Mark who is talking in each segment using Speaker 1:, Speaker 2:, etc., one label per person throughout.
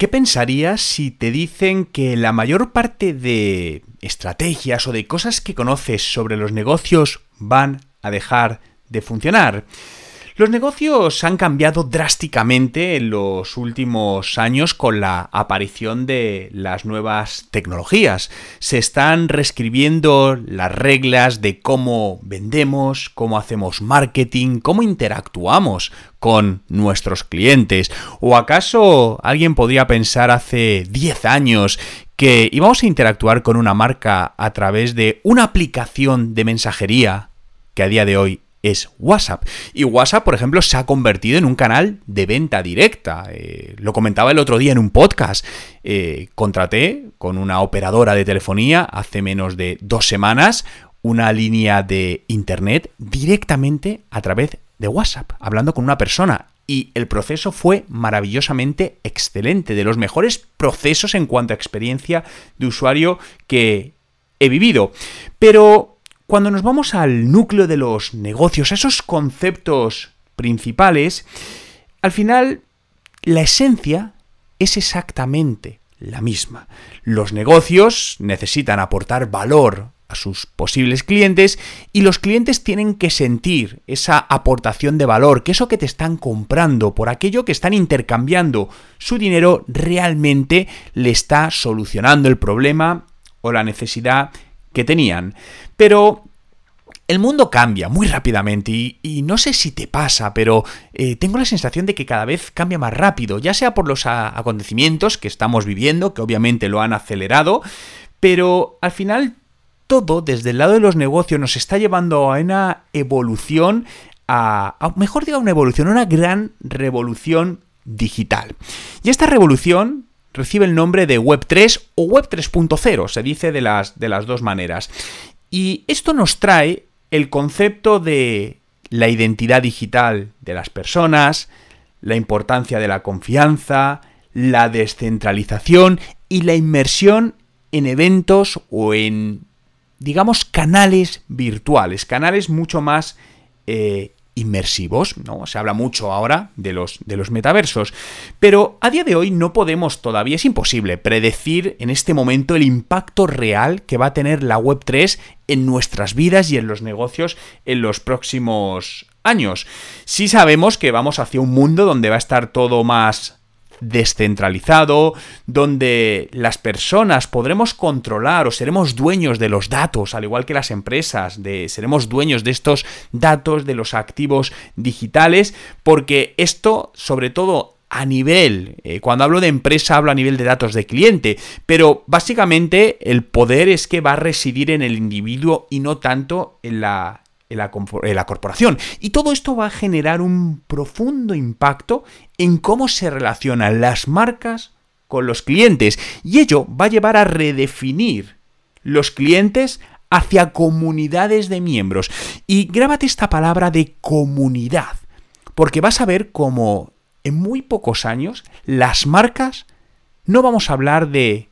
Speaker 1: ¿Qué pensarías si te dicen que la mayor parte de estrategias o de cosas que conoces sobre los negocios van a dejar de funcionar? Los negocios han cambiado drásticamente en los últimos años con la aparición de las nuevas tecnologías. Se están reescribiendo las reglas de cómo vendemos, cómo hacemos marketing, cómo interactuamos con nuestros clientes. ¿O acaso alguien podría pensar hace 10 años que íbamos a interactuar con una marca a través de una aplicación de mensajería que a día de hoy es WhatsApp. Y WhatsApp, por ejemplo, se ha convertido en un canal de venta directa. Eh, lo comentaba el otro día en un podcast. Eh, contraté con una operadora de telefonía hace menos de dos semanas una línea de internet directamente a través de WhatsApp, hablando con una persona. Y el proceso fue maravillosamente excelente, de los mejores procesos en cuanto a experiencia de usuario que he vivido. Pero cuando nos vamos al núcleo de los negocios, a esos conceptos principales, al final la esencia es exactamente la misma. Los negocios necesitan aportar valor a sus posibles clientes y los clientes tienen que sentir esa aportación de valor, que eso que te están comprando por aquello que están intercambiando su dinero realmente le está solucionando el problema o la necesidad que tenían. Pero el mundo cambia muy rápidamente y, no sé si te pasa, pero eh, tengo la sensación de que cada vez cambia más rápido, ya sea por los acontecimientos que estamos viviendo, que obviamente lo han acelerado, pero al final todo desde el lado de los negocios nos está llevando a una evolución, a, mejor digo, una evolución, una gran revolución digital. Y esta revolución recibe el nombre de Web 3 o Web 3.0, se dice de las, de las dos maneras. Y esto nos trae el concepto de la identidad digital de las personas, la importancia de la confianza, la descentralización y la inmersión en eventos o en, digamos, canales virtuales, canales mucho más eh, inmersivos, ¿no? Se habla mucho ahora de los, de los metaversos, pero a día de hoy no podemos todavía, es imposible predecir en este momento el impacto real que va a tener la Web3 en nuestras vidas y en los negocios en los próximos años. Sí sabemos que vamos hacia un mundo donde va a estar todo más descentralizado, donde las personas podremos controlar o seremos dueños de los datos, al igual que las empresas, de, seremos dueños de estos datos, de los activos digitales, porque esto, sobre todo a nivel, eh, cuando hablo de empresa hablo a nivel de datos de cliente, pero básicamente el poder es que va a residir en el individuo y no tanto en la, la, corporación. Y todo esto va a generar un profundo impacto en cómo se relacionan las marcas con los clientes. Y ello va a llevar a redefinir los clientes hacia comunidades de miembros. Y grábate esta palabra de comunidad, porque vas a ver cómo en muy pocos años las marcas no vamos a hablar de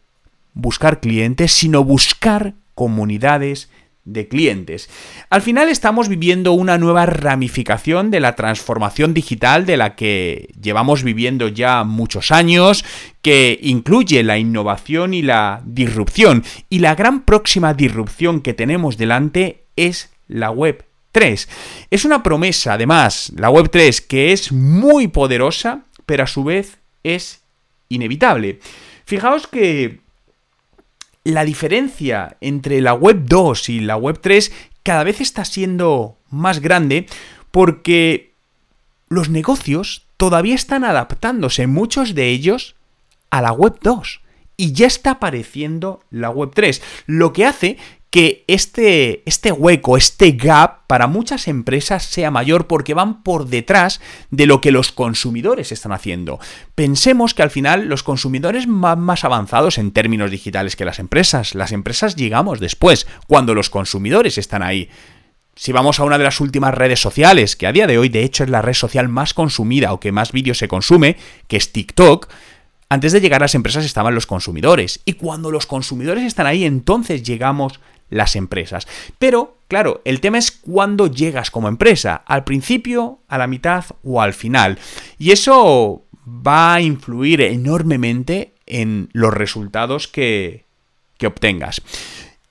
Speaker 1: buscar clientes, sino buscar comunidades de clientes. Al final estamos viviendo una nueva ramificación de la transformación digital de la que llevamos viviendo ya muchos años, que incluye la innovación y la disrupción. Y la gran próxima disrupción que tenemos delante es la web 3. Es una promesa, además, la web 3, que es muy poderosa, pero a su vez es inevitable. Fijaos que la diferencia entre la web 2 y la web 3 cada vez está siendo más grande porque los negocios todavía están adaptándose, muchos de ellos, a la web 2. Y ya está apareciendo la web 3, lo que hace que este, este hueco, este gap para muchas empresas sea mayor porque van por detrás de lo que los consumidores están haciendo. Pensemos que al final los consumidores van más avanzados en términos digitales que las empresas. Las empresas llegamos después, cuando los consumidores están ahí. Si vamos a una de las últimas redes sociales, que a día de hoy de hecho es la red social más consumida o que más vídeos se consume, que es TikTok, antes de llegar a las empresas estaban los consumidores. Y cuando los consumidores están ahí, entonces llegamos las empresas. Pero, claro, el tema es cuándo llegas como empresa, al principio, a la mitad o al final. Y eso va a influir enormemente en los resultados que, que obtengas.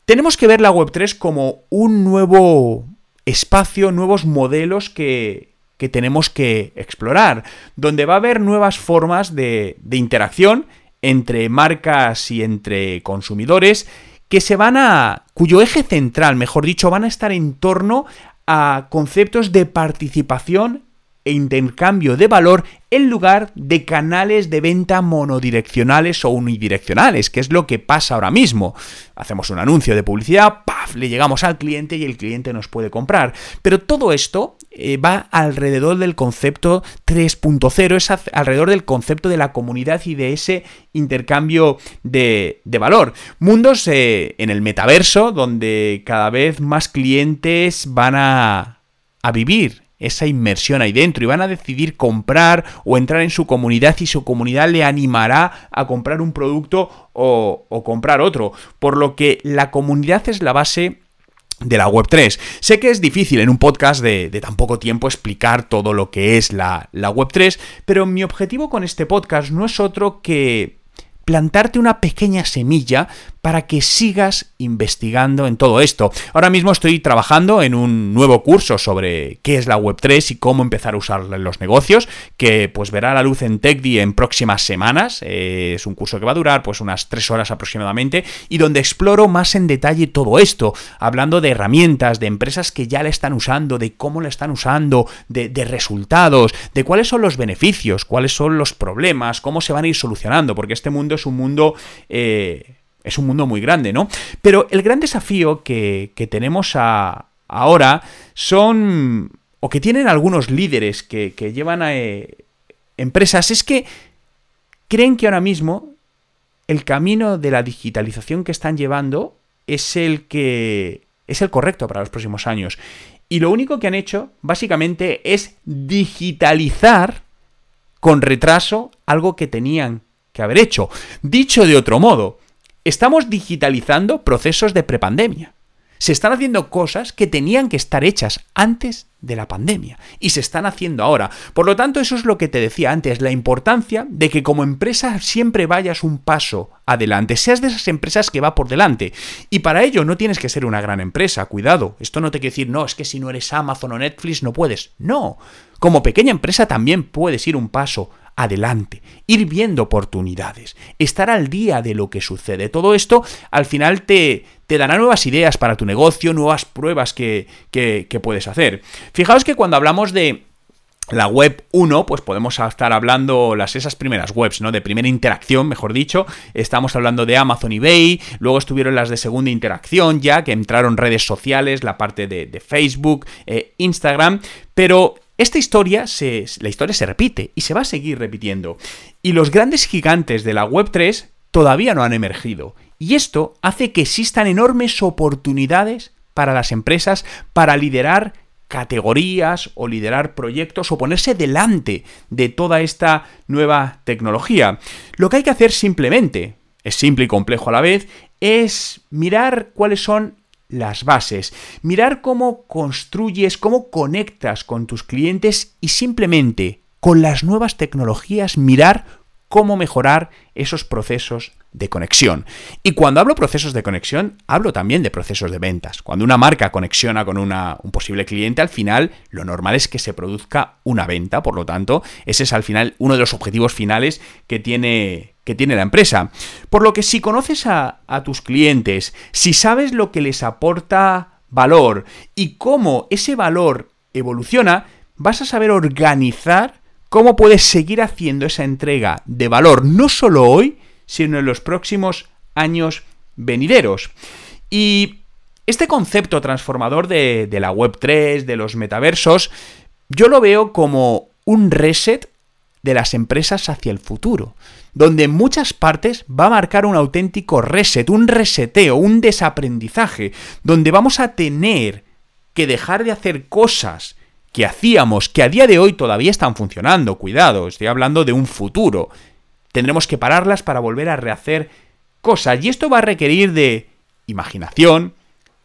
Speaker 1: Tenemos que ver la Web3 como un nuevo espacio, nuevos modelos que, que tenemos que explorar, donde va a haber nuevas formas de, interacción entre marcas y entre consumidores que se van a. cuyo eje central, mejor dicho, van a estar en torno a conceptos de participación e intercambio de valor en lugar de canales de venta monodireccionales o unidireccionales, que es lo que pasa ahora mismo. Hacemos un anuncio de publicidad, ¡paf! le llegamos al cliente y el cliente nos puede comprar. Pero todo esto eh, va alrededor del concepto 3.0, es alrededor del concepto de la comunidad y de ese intercambio de, valor. Mundos eh, en el metaverso donde cada vez más clientes van a, a vivir esa inmersión ahí dentro y van a decidir comprar o entrar en su comunidad y su comunidad le animará a comprar un producto o, comprar otro. Por lo que la comunidad es la base de la Web3. Sé que es difícil en un podcast de, tan poco tiempo explicar todo lo que es la, la Web3, pero mi objetivo con este podcast no es otro que plantarte una pequeña semilla para que sigas investigando en todo esto. Ahora mismo estoy trabajando en un nuevo curso sobre qué es la Web3 y cómo empezar a usarla en los negocios, que pues verá la luz en TechDi en próximas semanas. Eh, es un curso que va a durar pues unas tres horas aproximadamente y donde exploro más en detalle todo esto, hablando de herramientas, de empresas que ya la están usando, de cómo la están usando, de, resultados, de cuáles son los beneficios, cuáles son los problemas, cómo se van a ir solucionando, porque este mundo es un mundo... Eh, es un mundo muy grande, ¿no? Pero el gran desafío que, tenemos ahora son, o que tienen algunos líderes que, llevan a eh, empresas, es que creen que ahora mismo el camino de la digitalización que están llevando es el que es el correcto para los próximos años. Y lo único que han hecho, básicamente, es digitalizar con retraso algo que tenían que haber hecho. Dicho de otro modo, Estamos digitalizando procesos de prepandemia. Se están haciendo cosas que tenían que estar hechas antes de la pandemia y se están haciendo ahora. Por lo tanto, eso es lo que te decía antes, la importancia de que como empresa siempre vayas un paso adelante, seas de esas empresas que va por delante. Y para ello no tienes que ser una gran empresa, cuidado. Esto no te quiere decir, no, es que si no eres Amazon o Netflix no puedes. No, como pequeña empresa también puedes ir un paso adelante, ir viendo oportunidades, estar al día de lo que sucede. Todo esto al final te, te dará nuevas ideas para tu negocio, nuevas pruebas que, que, puedes hacer. Fijaos que cuando hablamos de la web 1, pues podemos estar hablando las esas primeras webs, ¿no? De primera interacción, mejor dicho. Estamos hablando de Amazon eBay, luego estuvieron las de segunda interacción, ya que entraron redes sociales, la parte de, Facebook, eh, Instagram, pero esta historia se, la historia se repite y se va a seguir repitiendo. Y los grandes gigantes de la Web3 todavía no han emergido. Y esto hace que existan enormes oportunidades para las empresas para liderar categorías o liderar proyectos o ponerse delante de toda esta nueva tecnología. Lo que hay que hacer simplemente, es simple y complejo a la vez, es mirar cuáles son las bases, mirar cómo construyes, cómo conectas con tus clientes y simplemente con las nuevas tecnologías mirar cómo mejorar esos procesos de conexión. Y cuando hablo procesos de conexión, hablo también de procesos de ventas. Cuando una marca conexiona con una, un posible cliente, al final lo normal es que se produzca una venta, por lo tanto, ese es al final uno de los objetivos finales que tiene, que tiene la empresa. Por lo que si conoces a, tus clientes, si sabes lo que les aporta valor y cómo ese valor evoluciona, vas a saber organizar cómo puedes seguir haciendo esa entrega de valor no solo hoy, sino en los próximos años venideros. Y este concepto transformador de, la Web3, de los metaversos, yo lo veo como un reset de las empresas hacia el futuro, donde en muchas partes va a marcar un auténtico reset, un reseteo, un desaprendizaje, donde vamos a tener que dejar de hacer cosas que hacíamos, que a día de hoy todavía están funcionando, cuidado, estoy hablando de un futuro, tendremos que pararlas para volver a rehacer cosas. Y esto va a requerir de imaginación,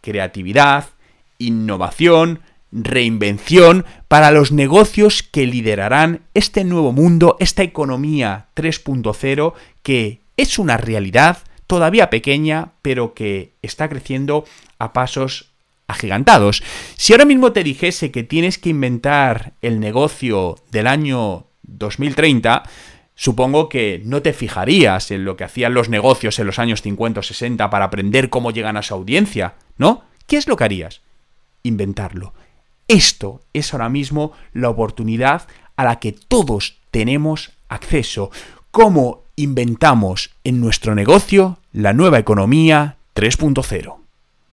Speaker 1: creatividad, innovación, reinvención para los negocios que liderarán este nuevo mundo, esta economía 3.0 que es una realidad todavía pequeña, pero que está creciendo a pasos agigantados. Si ahora mismo te dijese que tienes que inventar el negocio del año 2030, supongo que no te fijarías en lo que hacían los negocios en los años 50 o 60 para aprender cómo llegan a su audiencia, ¿no? ¿Qué es lo que harías? Inventarlo. Esto es ahora mismo la oportunidad a la que todos tenemos acceso. ¿Cómo inventamos en nuestro negocio la nueva economía 3.0?